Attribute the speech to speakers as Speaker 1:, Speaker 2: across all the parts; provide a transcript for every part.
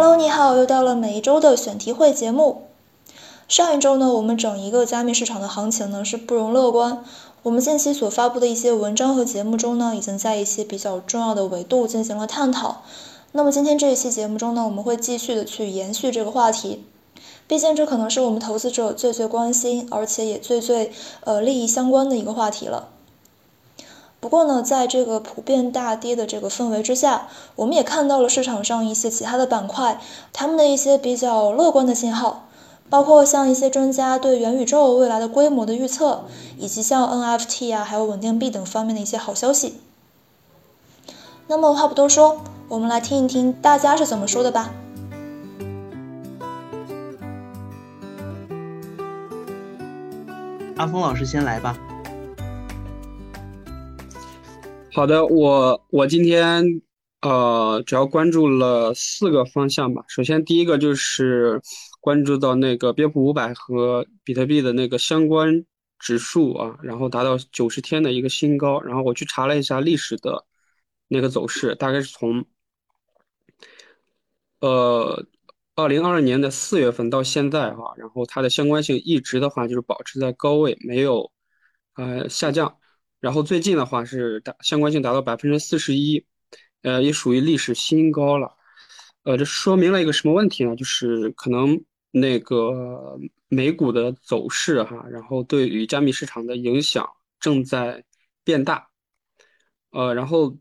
Speaker 1: Hello，你好，又到了每一周的选题会节目。上一周呢，我们整一个加密市场的行情呢是不容乐观。我们近期所发布的一些文章和节目中呢，已经在一些比较重要的维度进行了探讨。那么今天这一期节目中呢，我们会继续的去延续这个话题。毕竟这可能是我们投资者最最关心，而且也最最呃利益相关的一个话题了。不过呢，在这个普遍大跌的这个氛围之下，我们也看到了市场上一些其他的板块，他们的一些比较乐观的信号，包括像一些专家对元宇宙未来的规模的预测，以及像 NFT 啊，还有稳定币等方面的一些好消息。那么话不多说，我们来听一听大家是怎么说的吧。
Speaker 2: 阿峰老师先来吧。
Speaker 3: 好的，我我今天呃主要关注了四个方向吧。首先第一个就是关注到那个标普五百和比特币的那个相关指数啊，然后达到九十天的一个新高。然后我去查了一下历史的那个走势，大概是从呃二零二二年的四月份到现在哈，然后它的相关性一直的话就是保持在高位，没有呃下降。然后最近的话是达相关性达到百分之四十一，呃，也属于历史新高了。呃，这说明了一个什么问题呢？就是可能那个美股的走势哈，然后对于加密市场的影响正在变大。呃，然后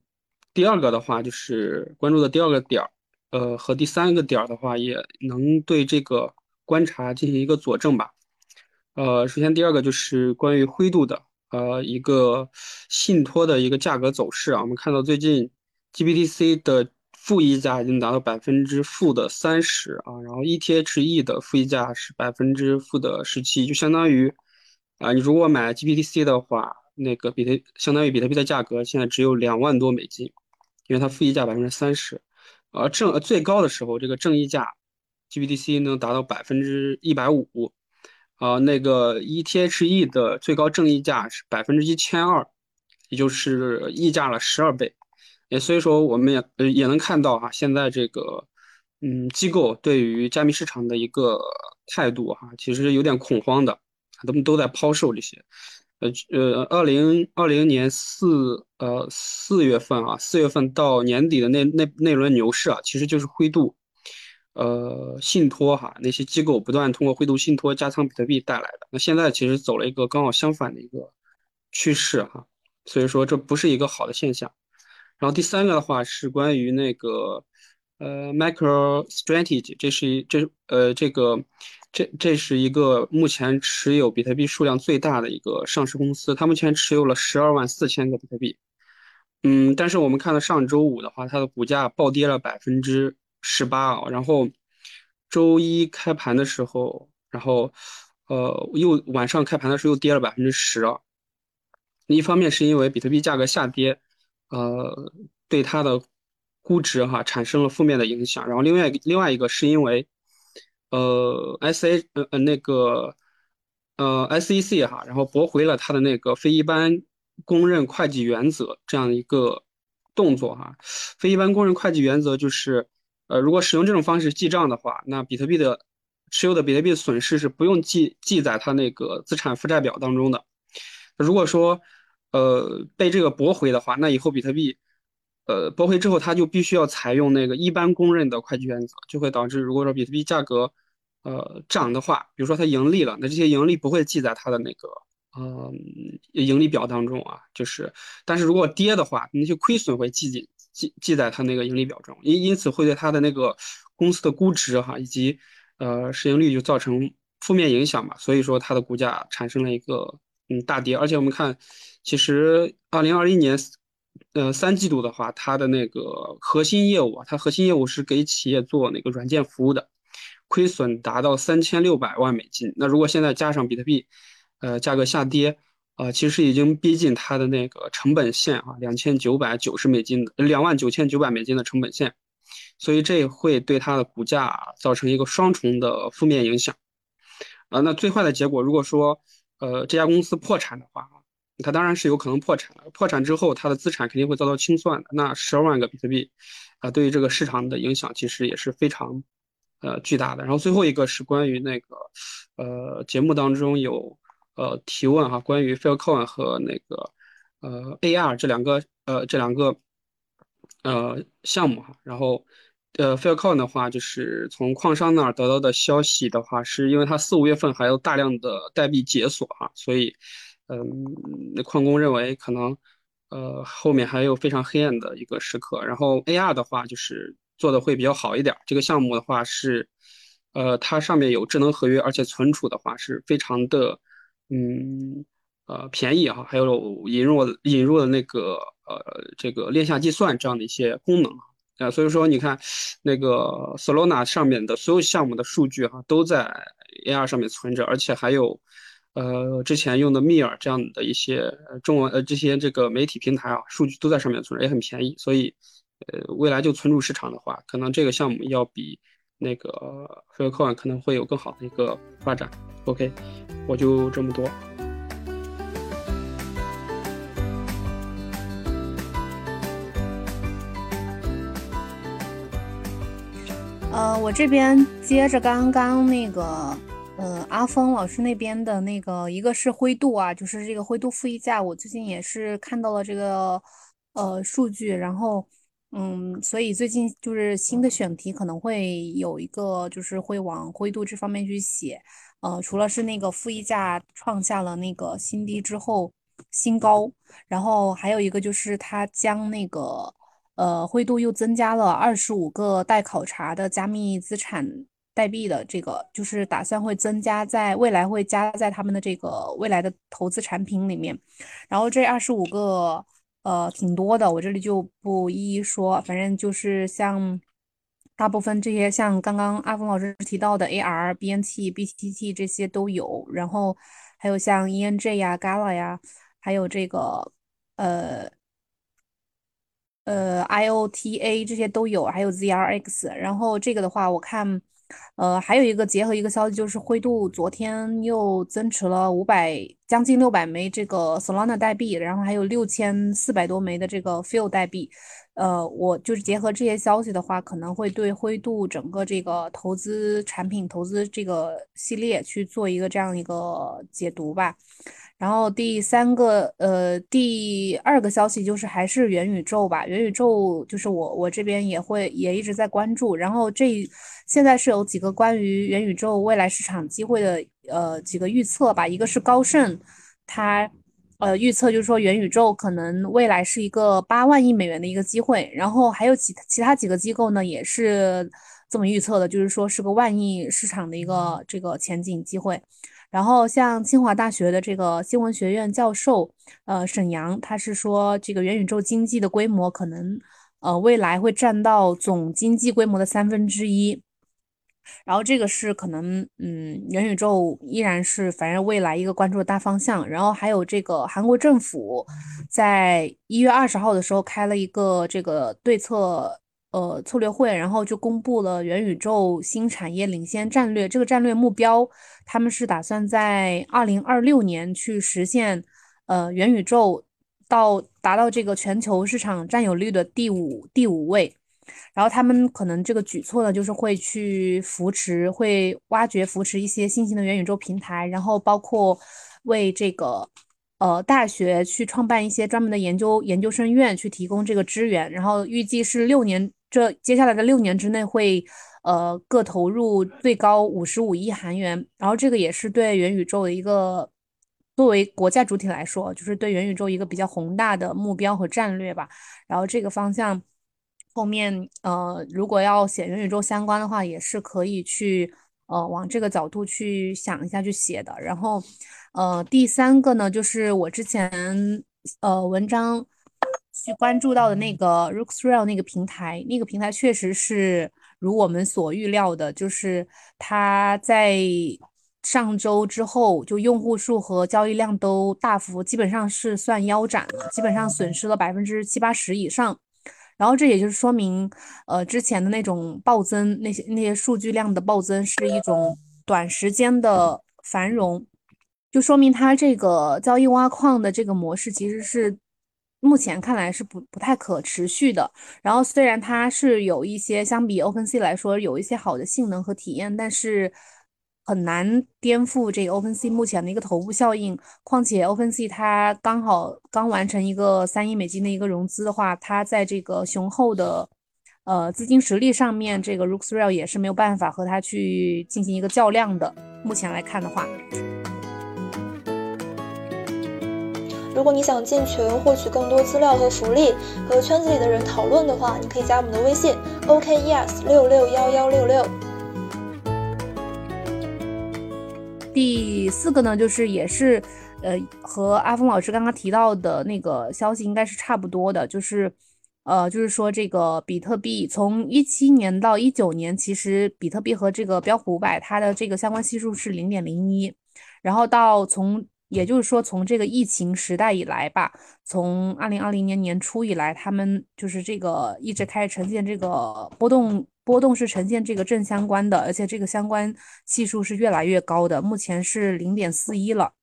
Speaker 3: 第二个的话就是关注的第二个点儿，呃，和第三个点儿的话也能对这个观察进行一个佐证吧。呃，首先第二个就是关于灰度的。呃，一个信托的一个价格走势啊，我们看到最近 GBTC 的负溢价已经达到百分之负的三十啊，然后 ETHE 的负溢价是百分之负的十七，就相当于啊，你如果买 GBTC 的话，那个比特相当于比特币的价格现在只有两万多美金，因为它负溢价百分之三十，而正最高的时候这个正溢价 GBTC 能达到百分之一百五。啊，那个 ETHE 的最高正溢价是百分之一千二，也就是溢价了十二倍。也所以说，我们也呃也能看到哈，现在这个嗯机构对于加密市场的一个态度哈，其实有点恐慌的，他们都在抛售这些。呃呃，二零二零年四呃四月份啊，四月份到年底的那那那轮牛市啊，其实就是灰度。呃，信托哈，那些机构不断通过灰度信托加仓比特币带来的。那现在其实走了一个刚好相反的一个趋势哈，所以说这不是一个好的现象。然后第三个的话是关于那个呃，Micro Strategy，这是一这呃这个这这是一个目前持有比特币数量最大的一个上市公司，它目前持有了十二万四千个比特币。嗯，但是我们看到上周五的话，它的股价暴跌了百分之。十八啊，然后周一开盘的时候，然后呃又晚上开盘的时候又跌了百分之十啊。一方面是因为比特币价格下跌，呃对它的估值哈产生了负面的影响，然后另外另外一个是因为呃 S A 呃呃那个呃 S E C 哈，然后驳回了它的那个非一般公认会计原则这样一个动作哈。非一般公认会计原则就是。呃，如果使用这种方式记账的话，那比特币的持有的比特币损失是不用记记在它那个资产负债表当中的。如果说呃被这个驳回的话，那以后比特币呃驳回之后，它就必须要采用那个一般公认的会计原则，就会导致如果说比特币价格呃涨的话，比如说它盈利了，那这些盈利不会记在它的那个呃盈利表当中啊，就是，但是如果跌的话，那些亏损会记进。记记在它那个盈利表中，因因此会对它的那个公司的估值哈以及呃市盈率就造成负面影响嘛，所以说它的股价产生了一个嗯大跌。而且我们看，其实二零二一年呃三季度的话，它的那个核心业务啊，它核心业务是给企业做那个软件服务的，亏损达到三千六百万美金。那如果现在加上比特币呃价格下跌，呃，其实已经逼近它的那个成本线啊，两千九百九十美金的两万九千九百美金的成本线，所以这会对它的股价造成一个双重的负面影响。啊，那最坏的结果，如果说呃这家公司破产的话，它当然是有可能破产的。破产之后，它的资产肯定会遭到清算的。那十二万个比特币，啊，对于这个市场的影响其实也是非常，呃，巨大的。然后最后一个是关于那个，呃，节目当中有呃提问哈，关于 Filecoin 和那个呃 AR 这两个呃这两个呃项目哈。然后呃 Filecoin 的话，就是从矿商那儿得到的消息的话，是因为它四五月份还有大量的代币解锁哈，所以。嗯，那矿工认为可能，呃，后面还有非常黑暗的一个时刻。然后 AR 的话，就是做的会比较好一点。这个项目的话是，呃，它上面有智能合约，而且存储的话是非常的，嗯，呃，便宜哈。还有引入引入了那个呃这个链下计算这样的一些功能啊。所以说你看，那个 Solana 上面的所有项目的数据哈都在 AR 上面存着，而且还有。呃，之前用的密尔这样的一些中文呃这些这个媒体平台啊，数据都在上面存着，也很便宜。所以，呃，未来就存储市场的话，可能这个项目要比那个 Filecoin 可能会有更好的一个发展。OK，我就这么多。
Speaker 4: 呃，我这边接着刚刚那个。嗯，阿峰老师那边的那个，一个是灰度啊，就是这个灰度负溢价，我最近也是看到了这个呃数据，然后嗯，所以最近就是新的选题可能会有一个，就是会往灰度这方面去写。呃，除了是那个负溢价创下了那个新低之后新高，然后还有一个就是它将那个呃灰度又增加了二十五个待考察的加密资产。代币的这个就是打算会增加，在未来会加在他们的这个未来的投资产品里面。然后这二十五个，呃，挺多的，我这里就不一一说。反正就是像大部分这些，像刚刚阿峰老师提到的 AR、BNT、BTT 这些都有。然后还有像 ENJ 呀、Gala 呀，还有这个呃。呃，IOTA 这些都有，还有 ZRX。然后这个的话，我看，呃，还有一个结合一个消息，就是灰度昨天又增持了五百，将近六百枚这个 Solana 代币，然后还有六千四百多枚的这个 Fil 代币。呃，我就是结合这些消息的话，可能会对灰度整个这个投资产品、投资这个系列去做一个这样一个解读吧。然后第三个，呃，第二个消息就是还是元宇宙吧。元宇宙就是我我这边也会也一直在关注。然后这现在是有几个关于元宇宙未来市场机会的呃几个预测吧。一个是高盛，他呃预测就是说元宇宙可能未来是一个八万亿美元的一个机会。然后还有其其他几个机构呢也是这么预测的，就是说是个万亿市场的一个这个前景机会。然后像清华大学的这个新闻学院教授，呃，沈阳，他是说这个元宇宙经济的规模可能，呃，未来会占到总经济规模的三分之一。然后这个是可能，嗯，元宇宙依然是反正未来一个关注的大方向。然后还有这个韩国政府在一月二十号的时候开了一个这个对策。呃，策略会，然后就公布了元宇宙新产业领先战略。这个战略目标，他们是打算在二零二六年去实现，呃，元宇宙到达到这个全球市场占有率的第五第五位。然后他们可能这个举措呢，就是会去扶持，会挖掘扶持一些新型的元宇宙平台，然后包括为这个。呃，大学去创办一些专门的研究研究生院，去提供这个支援，然后预计是六年，这接下来的六年之内会，呃，各投入最高五十五亿韩元，然后这个也是对元宇宙的一个，作为国家主体来说，就是对元宇宙一个比较宏大的目标和战略吧。然后这个方向后面，呃，如果要写元宇宙相关的话，也是可以去，呃，往这个角度去想一下去写的，然后。呃，第三个呢，就是我之前呃文章去关注到的那个 Rooksrel 那个平台，那个平台确实是如我们所预料的，就是它在上周之后，就用户数和交易量都大幅，基本上是算腰斩了，基本上损失了百分之七八十以上。然后这也就是说明，呃，之前的那种暴增，那些那些数据量的暴增是一种短时间的繁荣。就说明它这个交易挖矿的这个模式其实是目前看来是不不太可持续的。然后虽然它是有一些相比 OpenSea 来说有一些好的性能和体验，但是很难颠覆这个 OpenSea 目前的一个头部效应。况且 OpenSea 它刚好刚完成一个三亿美金的一个融资的话，它在这个雄厚的呃资金实力上面，这个 Rooksreel 也是没有办法和它去进行一个较量的。目前来看的话。
Speaker 1: 如果你想进群获取更多资料和福利，和圈子里的人讨论的话，你可以加我们的微信 OKES 六六幺幺六六。
Speaker 4: 第四个呢，就是也是，呃，和阿峰老师刚刚提到的那个消息应该是差不多的，就是，呃，就是说这个比特币从一七年到一九年，其实比特币和这个标普五百它的这个相关系数是零点零一，然后到从也就是说，从这个疫情时代以来吧，从二零二零年年初以来，他们就是这个一直开始呈现这个波动，波动是呈现这个正相关的，而且这个相关系数是越来越高的，目前是零点四一了。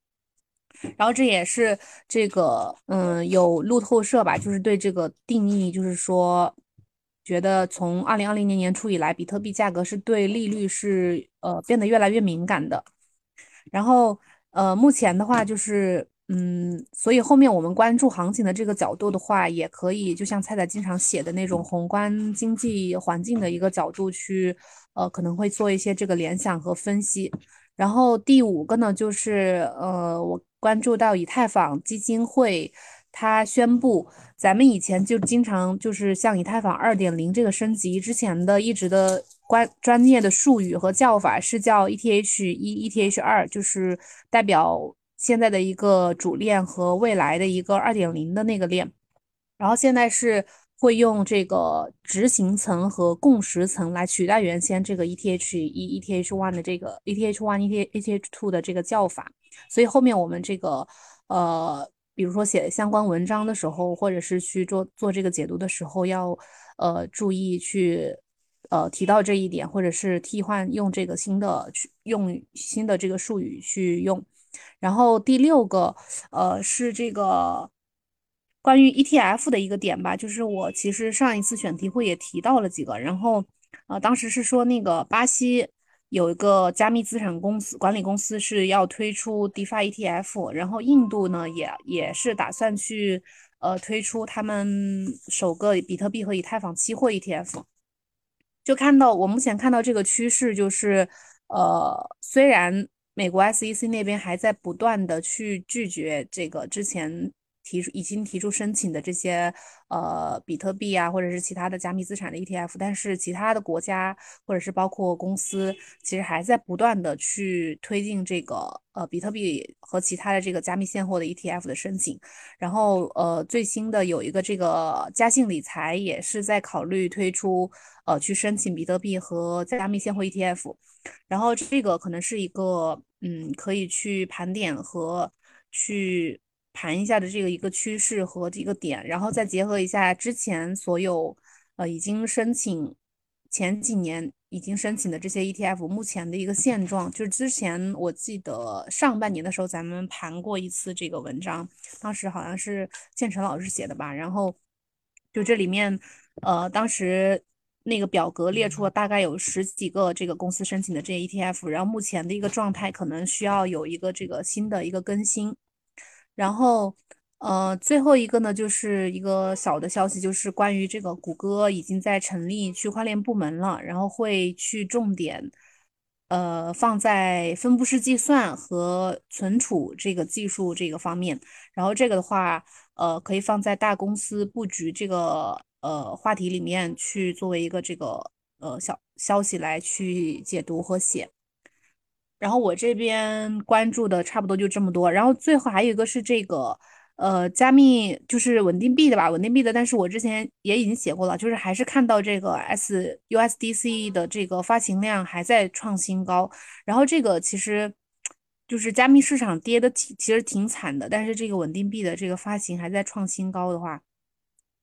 Speaker 4: 然后这也是这个，嗯，有路透社吧，就是对这个定义，就是说，觉得从二零二零年年初以来，比特币价格是对利率是呃变得越来越敏感的，然后。呃，目前的话就是，嗯，所以后面我们关注行情的这个角度的话，也可以就像菜菜经常写的那种宏观经济环境的一个角度去，呃，可能会做一些这个联想和分析。然后第五个呢，就是呃，我关注到以太坊基金会。他宣布，咱们以前就经常就是像以太坊二点零这个升级之前的一直的关专业的术语和叫法是叫 ETH 一、ETH 二，就是代表现在的一个主链和未来的一个二点零的那个链。然后现在是会用这个执行层和共识层来取代原先这个 ETH 一、ETH one 的这个 ETH one、ETH two 的这个叫法。所以后面我们这个呃。比如说写相关文章的时候，或者是去做做这个解读的时候，要呃注意去呃提到这一点，或者是替换用这个新的去用新的这个术语去用。然后第六个呃是这个关于 ETF 的一个点吧，就是我其实上一次选题会也提到了几个，然后呃当时是说那个巴西。有一个加密资产公司管理公司是要推出 DeFi ETF，然后印度呢也也是打算去呃推出他们首个比特币和以太坊期货 ETF。就看到我目前看到这个趋势，就是呃虽然美国 SEC 那边还在不断的去拒绝这个之前。提出已经提出申请的这些呃比特币啊，或者是其他的加密资产的 ETF，但是其他的国家或者是包括公司，其实还在不断的去推进这个呃比特币和其他的这个加密现货的 ETF 的申请。然后呃最新的有一个这个嘉信理财也是在考虑推出呃去申请比特币和加密现货 ETF。然后这个可能是一个嗯可以去盘点和去。盘一下的这个一个趋势和这个点，然后再结合一下之前所有呃已经申请前几年已经申请的这些 ETF 目前的一个现状，就是之前我记得上半年的时候咱们盘过一次这个文章，当时好像是建成老师写的吧，然后就这里面呃当时那个表格列出了大概有十几个这个公司申请的这些 ETF，然后目前的一个状态可能需要有一个这个新的一个更新。然后，呃，最后一个呢，就是一个小的消息，就是关于这个谷歌已经在成立区块链部门了，然后会去重点，呃，放在分布式计算和存储这个技术这个方面。然后这个的话，呃，可以放在大公司布局这个呃话题里面去作为一个这个呃小消息来去解读和写。然后我这边关注的差不多就这么多，然后最后还有一个是这个，呃，加密就是稳定币的吧，稳定币的，但是我之前也已经写过了，就是还是看到这个 S USDC 的这个发行量还在创新高，然后这个其实就是加密市场跌的挺其实挺惨的，但是这个稳定币的这个发行还在创新高的话，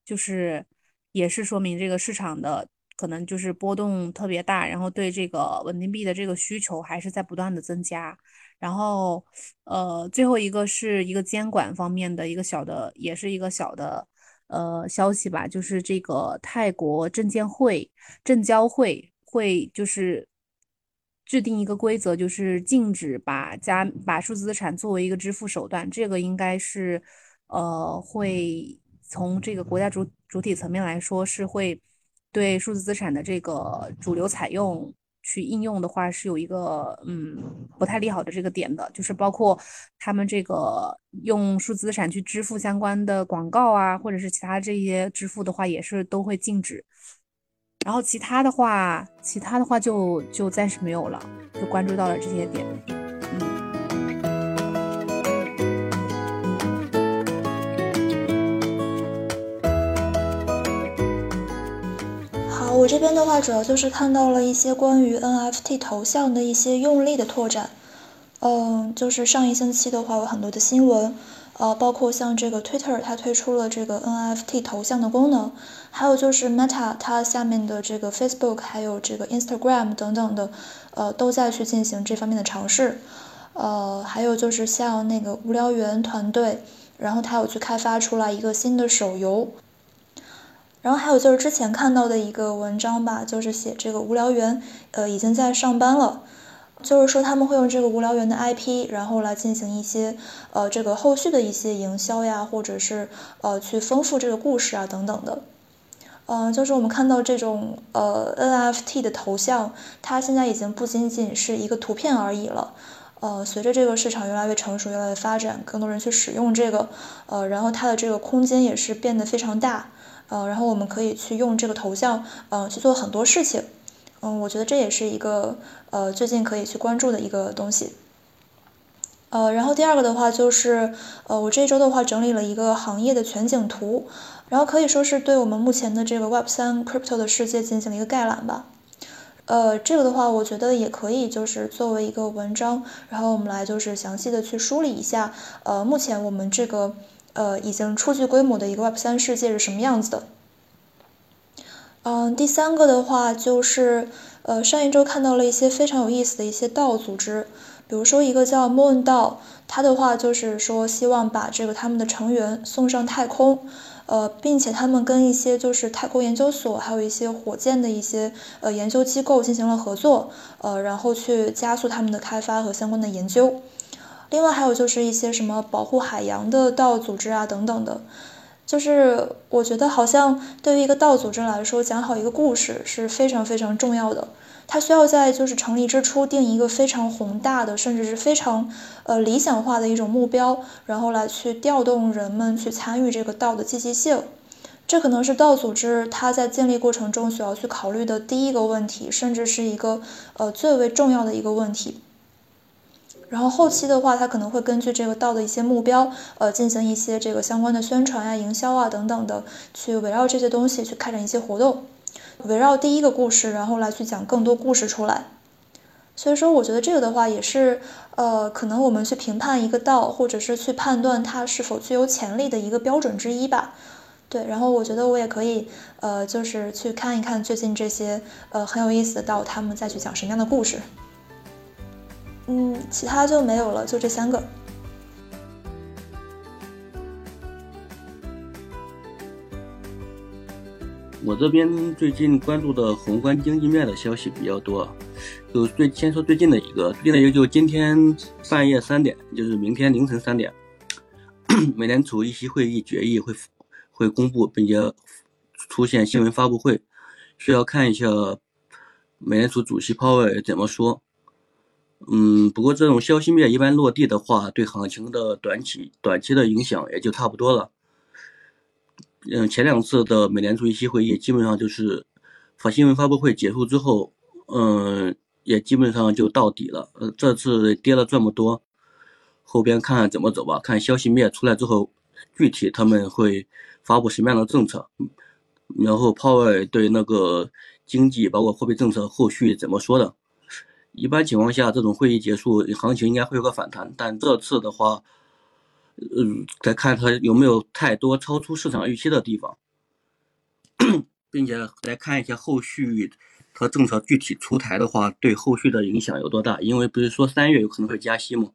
Speaker 4: 就是也是说明这个市场的。可能就是波动特别大，然后对这个稳定币的这个需求还是在不断的增加。然后，呃，最后一个是一个监管方面的一个小的，也是一个小的呃消息吧，就是这个泰国证监会、证交会会就是制定一个规则，就是禁止把加把数字资产作为一个支付手段。这个应该是呃会从这个国家主主体层面来说，是会对数字资产的这个主流采用。去应用的话是有一个嗯不太利好的这个点的，就是包括他们这个用数字资产去支付相关的广告啊，或者是其他这些支付的话，也是都会禁止。然后其他的话，其他的话就就暂时没有了，就关注到了这些点。
Speaker 1: 这边的话，主要就是看到了一些关于 NFT 头像的一些用力的拓展。嗯，就是上一星期的话，有很多的新闻，呃，包括像这个 Twitter 它推出了这个 NFT 头像的功能，还有就是 Meta 它下面的这个 Facebook 还有这个 Instagram 等等的，呃，都在去进行这方面的尝试。呃，还有就是像那个无聊猿团队，然后它有去开发出来一个新的手游。然后还有就是之前看到的一个文章吧，就是写这个无聊猿，呃，已经在上班了，就是说他们会用这个无聊猿的 IP，然后来进行一些呃这个后续的一些营销呀，或者是呃去丰富这个故事啊等等的，嗯，就是我们看到这种呃 NFT 的头像，它现在已经不仅仅是一个图片而已了，呃，随着这个市场越来越成熟，越来越发展，更多人去使用这个，呃，然后它的这个空间也是变得非常大。呃，然后我们可以去用这个头像，嗯，去做很多事情，嗯，我觉得这也是一个呃最近可以去关注的一个东西。呃，然后第二个的话就是，呃，我这周的话整理了一个行业的全景图，然后可以说是对我们目前的这个 Web 三 Crypto 的世界进行了一个概览吧。呃，这个的话我觉得也可以就是作为一个文章，然后我们来就是详细的去梳理一下，呃，目前我们这个。呃，已经初具规模的一个 Web 三世界是什么样子的？嗯，第三个的话就是，呃，上一周看到了一些非常有意思的一些道组织，比如说一个叫 Moon 道，它的话就是说希望把这个他们的成员送上太空，呃，并且他们跟一些就是太空研究所，还有一些火箭的一些呃研究机构进行了合作，呃，然后去加速他们的开发和相关的研究。另外还有就是一些什么保护海洋的道组织啊等等的，就是我觉得好像对于一个道组织来说，讲好一个故事是非常非常重要的。它需要在就是成立之初定一个非常宏大的，甚至是非常呃理想化的一种目标，然后来去调动人们去参与这个道的积极性。这可能是道组织它在建立过程中所要去考虑的第一个问题，甚至是一个呃最为重要的一个问题。然后后期的话，他可能会根据这个道的一些目标，呃，进行一些这个相关的宣传啊、营销啊等等的，去围绕这些东西去开展一些活动，围绕第一个故事，然后来去讲更多故事出来。所以说，我觉得这个的话也是，呃，可能我们去评判一个道，或者是去判断它是否具有潜力的一个标准之一吧。对，然后我觉得我也可以，呃，就是去看一看最近这些呃很有意思的道，他们再去讲什么样的故事。嗯，其他就没有了，就这三个。
Speaker 5: 我这边最近关注的宏观经济面的消息比较多，就最先说最近的一个，最近的一个就今天半夜三点，就是明天凌晨三点，美联储议息会议决议会会公布，并且出现新闻发布会，需要看一下美联储主席鲍威尔怎么说。嗯，不过这种消息面一般落地的话，对行情的短期短期的影响也就差不多了。嗯，前两次的美联储议息会议基本上就是发新闻发布会结束之后，嗯，也基本上就到底了。呃，这次跌了这么多，后边看怎么走吧。看消息面出来之后，具体他们会发布什么样的政策，然后鲍威尔对那个经济包括货币政策后续怎么说的。一般情况下，这种会议结束，行情应该会有个反弹。但这次的话，嗯，再看它有没有太多超出市场预期的地方。并且来看一下后续它政策具体出台的话，对后续的影响有多大？因为不是说三月有可能会加息吗？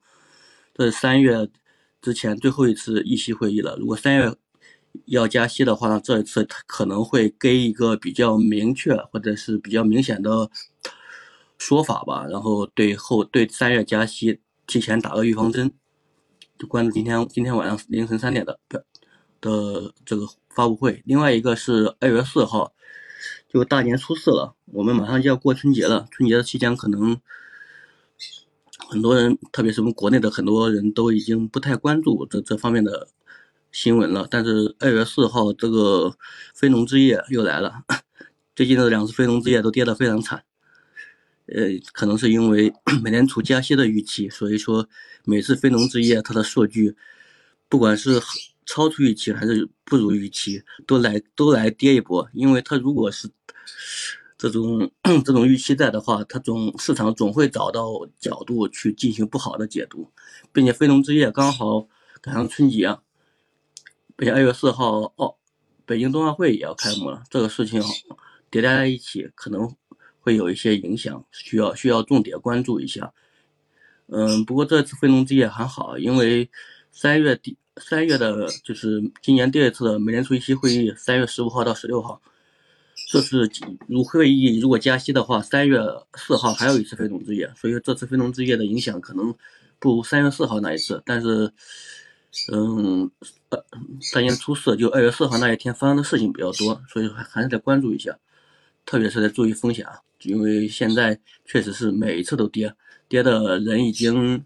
Speaker 5: 这是三月之前最后一次议息会议了。如果三月要加息的话呢，这一次可能会给一个比较明确或者是比较明显的说法吧，然后对后对三月加息提前打个预防针。就关注今天今天晚上凌晨三点的的这个发布会。另外一个是二月四号，就大年初四了，我们马上就要过春节了。春节的期间，可能很多人，特别是我们国内的很多人都已经不太关注这这方面的新闻了。但是二月四号，这个非农之夜又来了。最近的两次非农之夜都跌得非常惨。呃，可能是因为 美联储加息的预期，所以说每次非农之夜它的数据，不管是超出预期还是不如预期，都来都来跌一波。因为它如果是这种 这种预期在的话，它总市场总会找到角度去进行不好的解读，并且非农之夜刚好赶上春节，并且二月四号哦，北京冬奥会也要开幕了，这个事情叠加在一起可能。会有一些影响，需要需要重点关注一下。嗯，不过这次非农之夜还好，因为三月底三月的就是今年第二次的美联储议息会议，三月十五号到十六号。这次如会议如果加息的话，三月四号还有一次非农之夜，所以这次非农之夜的影响可能不如三月四号那一次。但是，嗯，大年初四就二月四号那一天发生的事情比较多，所以还还是得关注一下，特别是得注意风险啊。因为现在确实是每一次都跌，跌的人已经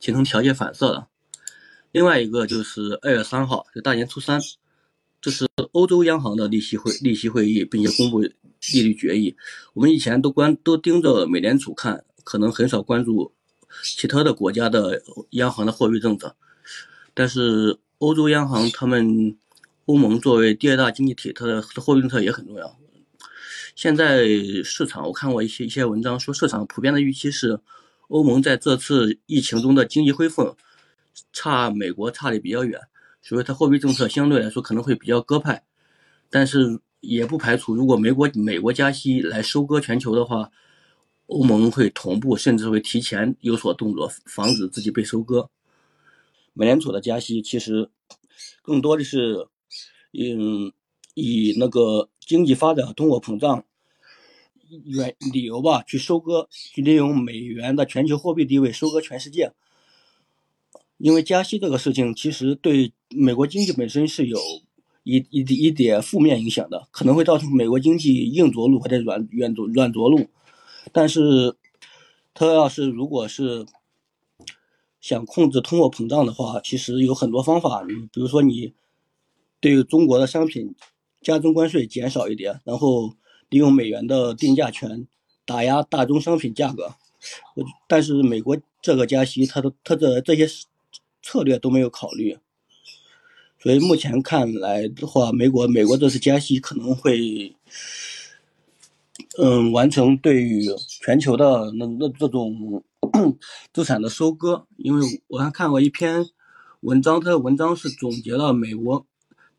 Speaker 5: 形成条件反射了。另外一个就是二月三号，就大年初三，这是欧洲央行的利息会利息会议，并且公布利率决议。我们以前都关都盯着美联储看，可能很少关注其他的国家的央行的货币政策。但是欧洲央行他们欧盟作为第二大经济体，它的货币政策也很重要。现在市场我看过一些一些文章，说市场普遍的预期是，欧盟在这次疫情中的经济恢复差美国差的比较远，所以它货币政策相对来说可能会比较鸽派，但是也不排除如果美国美国加息来收割全球的话，欧盟会同步甚至会提前有所动作，防止自己被收割。美联储的加息其实更多的是，嗯，以那个。经济发展、通货膨胀原理由吧，去收割，去利用美元的全球货币地位收割全世界。因为加息这个事情，其实对美国经济本身是有一一一点负面影响的，可能会造成美国经济硬着陆或者软软着软着陆。但是，他要是如果是想控制通货膨胀的话，其实有很多方法，比如说你对中国的商品。加征关税减少一点，然后利用美元的定价权打压大宗商品价格。我但是美国这个加息，它的它的这些策略都没有考虑，所以目前看来的话，美国美国这次加息可能会，嗯，完成对于全球的那那这种 资产的收割。因为我还看过一篇文章，它的文章是总结了美国。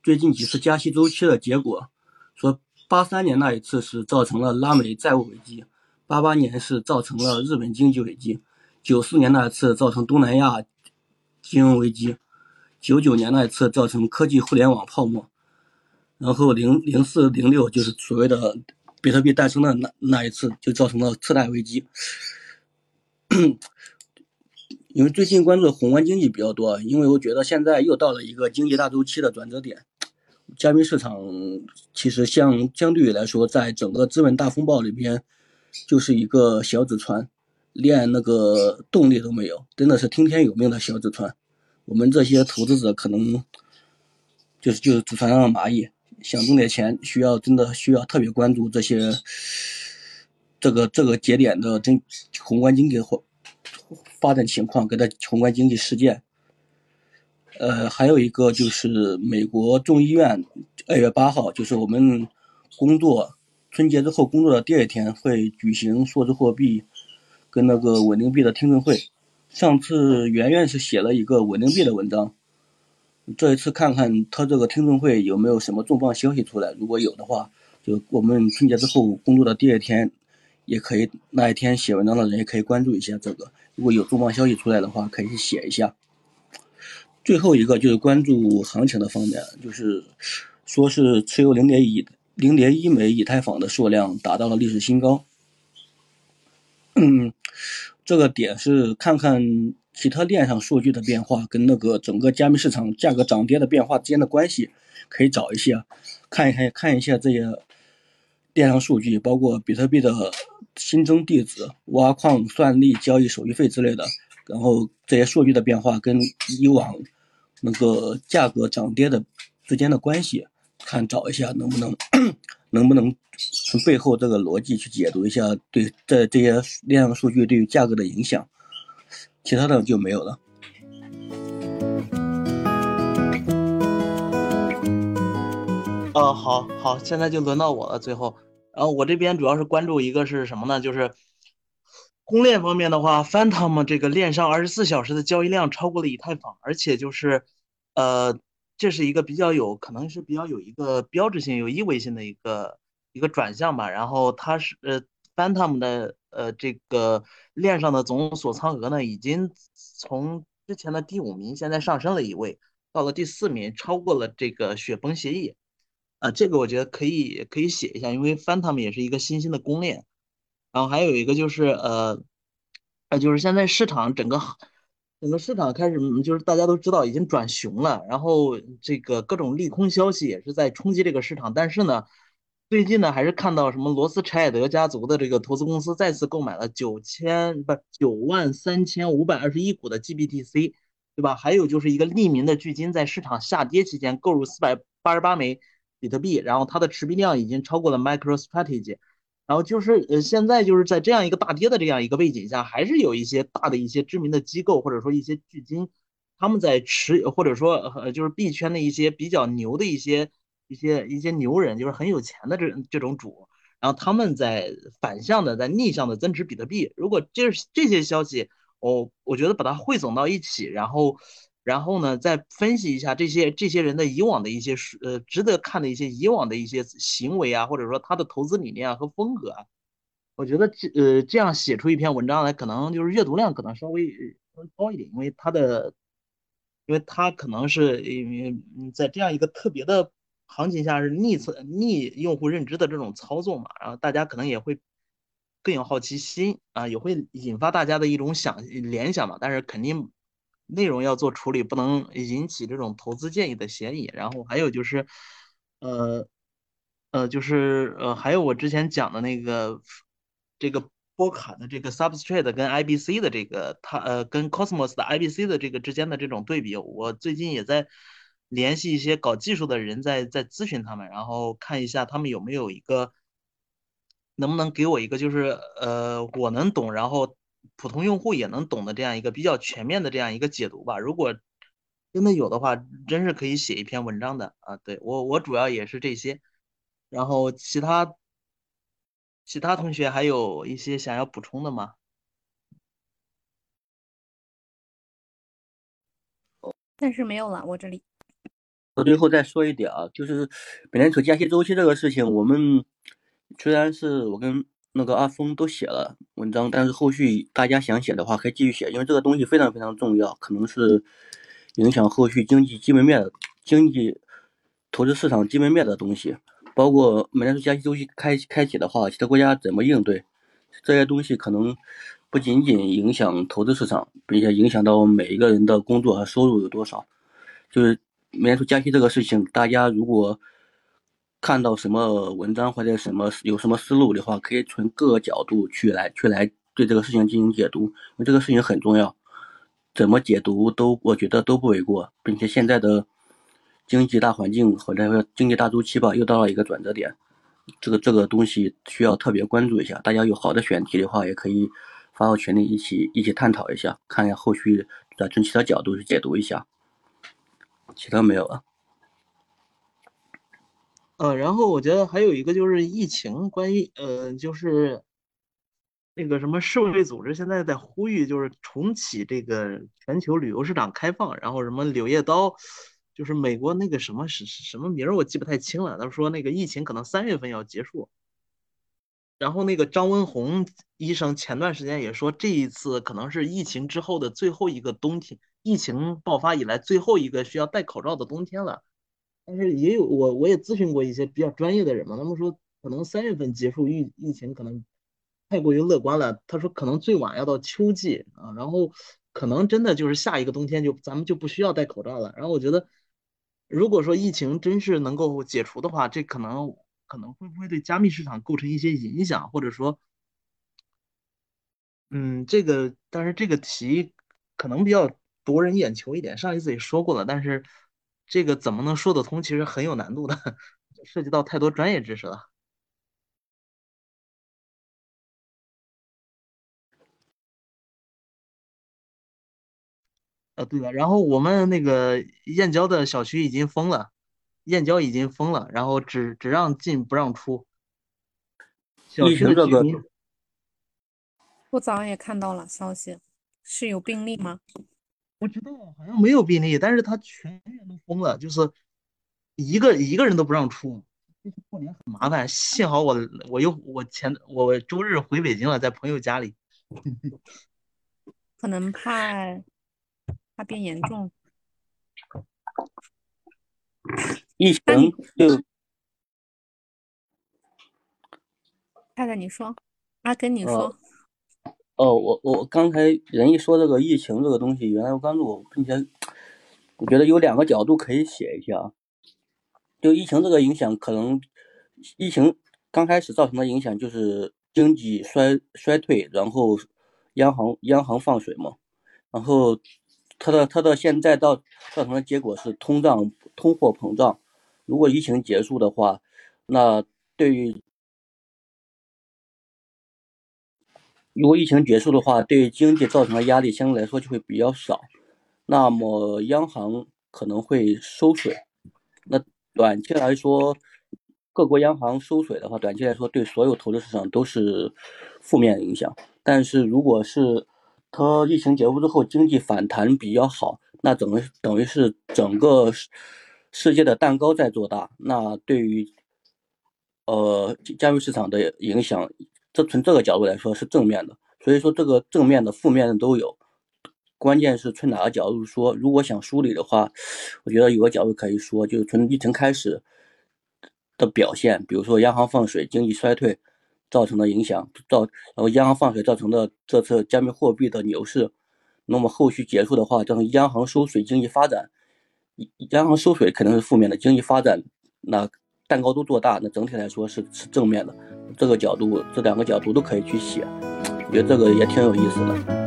Speaker 5: 最近几次加息周期的结果，说八三年那一次是造成了拉美债务危机，八八年是造成了日本经济危机，九四年那一次造成东南亚金融危机，九九年那一次造成科技互联网泡沫，然后零零四零六就是所谓的比特币诞生的那那一次就造成了次贷危机。因为最近关注宏观经济比较多，因为我觉得现在又到了一个经济大周期的转折点。加密市场其实相相对于来说，在整个资本大风暴里边，就是一个小纸船，连那个动力都没有，真的是听天由命的小纸船。我们这些投资者可能就是就是纸船上的蚂蚁，想挣点钱，需要真的需要特别关注这些这个这个节点的真宏观经济或发展情况，跟它宏观经济事件。呃，还有一个就是美国众议院二月八号，就是我们工作春节之后工作的第二天，会举行数字货币跟那个稳定币的听证会。上次圆圆是写了一个稳定币的文章，这一次看看他这个听证会有没有什么重磅消息出来，如果有的话，就我们春节之后工作的第二天，也可以那一天写文章的人也可以关注一下这个。如果有重磅消息出来的话，可以写一下。最后一个就是关注行情的方面，就是说是持有零点一零点一枚以太坊的数量达到了历史新高。嗯，这个点是看看其他链上数据的变化跟那个整个加密市场价格涨跌的变化之间的关系，可以找一些，看一看看一下这些链上数据，包括比特币的新增地址、挖矿算力、交易手续费之类的，然后这些数据的变化跟以往那个价格涨跌的之间的关系，看找一下能不能能不能。从背后这个逻辑去解读一下，对这这些量数据对于价格的影响，其他的就没有了。
Speaker 2: 呃，好好，现在就轮到我了。最后，然后我这边主要是关注一个是什么呢？就是公链方面的话，Phantom 这个链上二十四小时的交易量超过了以太坊，而且就是呃，这是一个比较有可能是比较有一个标志性、有意味性的一个。一个转向吧，然后它是呃，Phantom 的呃这个链上的总锁仓额呢，已经从之前的第五名，现在上升了一位，到了第四名，超过了这个雪崩协议，啊，这个我觉得可以可以写一下，因为 Phantom 也是一个新兴的公链，然后还有一个就是呃，呃，就是现在市场整个整个市场开始就是大家都知道已经转熊了，然后这个各种利空消息也是在冲击这个市场，但是呢。最近呢，还是看到什么罗斯柴尔德家族的这个投资公司再次购买了九千不九万三千五百二十一股的 GBTC，对吧？还有就是一个利民的巨金在市场下跌期间购入四百八十八枚比特币，然后它的持币量已经超过了 MicroStrategy，然后就是呃现在就是在这样一个大跌的这样一个背景下，还是有一些大的一些知名的机构或者说一些巨金，他们在持或者说呃就是币圈的一些比较牛的一些。一些一些牛人就是很有钱的这这种主，然后他们在反向的在逆向的增持比特币。如果这这些消息，我我觉得把它汇总到一起，然后然后呢再分析一下这些这些人的以往的一些呃值得看的一些以往的一些行为啊，或者说他的投资理念啊和风格啊，我觉得这呃这样写出一篇文章来，可能就是阅读量可能稍微稍微高一点，因为他的因为他可能是因为在这样一个特别的。行情下是逆测逆用户认知的这种操作嘛，然后大家可能也会更有好奇心啊，也会引发大家的一种想联想嘛。但是肯定内容要做处理，不能引起这种投资建议的嫌疑。然后还有就是，呃呃，就是呃，还有我之前讲的那个这个波卡的这个 Substrate 跟 IBC 的这个它呃跟 Cosmos 的 IBC 的这个之间的这种对比，我最近也在。联系一些搞技术的人，在在咨询他们，然后看一下他们有没有一个，能不能给我一个，就是呃，我能懂，然后普通用户也能懂的这样一个比较全面的这样一个解读吧。如果真的有的话，真是可以写一篇文章的啊。对我，我主要也是这些，然后其他其他同学还有一些想要补充的吗？
Speaker 4: 暂时没有了，我这里。
Speaker 5: 我最后再说一点啊，就是美联储加息周期这个事情，我们虽然是我跟那个阿峰都写了文章，但是后续大家想写的话可以继续写，因为这个东西非常非常重要，可能是影响后续经济基本面、经济投资市场基本面的东西，包括美联储加息周期开开启的话，其他国家怎么应对，这些东西可能不仅仅影响投资市场，并且影响到每一个人的工作和收入有多少，就是。美联储加息这个事情，大家如果看到什么文章或者什么有什么思路的话，可以从各个角度去来去来对这个事情进行解读，因为这个事情很重要，怎么解读都我觉得都不为过，并且现在的经济大环境或者说经济大周期吧，又到了一个转折点，这个这个东西需要特别关注一下。大家有好的选题的话，也可以发到群里一起一起探讨一下，看一下后续再从其他角度去解读一下。其他没有了。
Speaker 2: 呃，然后我觉得还有一个就是疫情，关于呃，就是那个什么世卫组织现在在呼吁，就是重启这个全球旅游市场开放。然后什么《柳叶刀》就是美国那个什么是什么名儿我记不太清了，他说那个疫情可能三月份要结束。然后那个张文宏医生前段时间也说，这一次可能是疫情之后的最后一个冬天，疫情爆发以来最后一个需要戴口罩的冬天了。但是也有我我也咨询过一些比较专业的人嘛，他们说可能三月份结束疫疫情可能太过于乐观了。他说可能最晚要到秋季啊，然后可能真的就是下一个冬天就咱们就不需要戴口罩了。然后我觉得，如果说疫情真是能够解除的话，这可能。可能会不会对加密市场构成一些影响，或者说，嗯，这个，但是这个题可能比较夺人眼球一点。上一次也说过了，但是这个怎么能说得通，其实很有难度的，涉及到太多专业知识了。呃，对了，然后我们那个燕郊的小区已经封了。燕郊已经封了，然后只只让进不让出。小区的居民，
Speaker 4: 我早上也看到了消息，是有病例吗？
Speaker 2: 不知道，好像没有病例，但是他全院都封了，就是一个一个人都不让出。过年很麻烦，幸好我我又我前我周日回北京了，在朋友家里。
Speaker 4: 可能怕怕变严重。
Speaker 5: 疫情就，
Speaker 4: 太太你说，阿根你说，
Speaker 5: 哦，我我刚才人一说这个疫情这个东西，原来我关注，并且我觉得有两个角度可以写一下。就疫情这个影响，可能疫情刚开始造成的影响就是经济衰衰退，然后央行央行放水嘛，然后它的它的现在到造成的结果是通胀通货膨胀。如果疫情结束的话，那对于如果疫情结束的话，对经济造成的压力相对来说就会比较少。那么央行可能会收水。那短期来说，各国央行收水的话，短期来说对所有投资市场都是负面影响。但是如果是它疫情结束之后经济反弹比较好，那等于等于是整个。世界的蛋糕在做大，那对于呃加密市场的影响，这从这个角度来说是正面的。所以说这个正面的、负面的都有，关键是从哪个角度说。如果想梳理的话，我觉得有个角度可以说，就是从疫情开始的表现，比如说央行放水、经济衰退造成的影响，造然后央行放水造成的这次加密货币的牛市，那么后续结束的话，造成央行收水、经济发展。央行收水肯定是负面的，经济发展那蛋糕都做大，那整体来说是是正面的。这个角度，这两个角度都可以去写，我觉得这个也挺有意思的。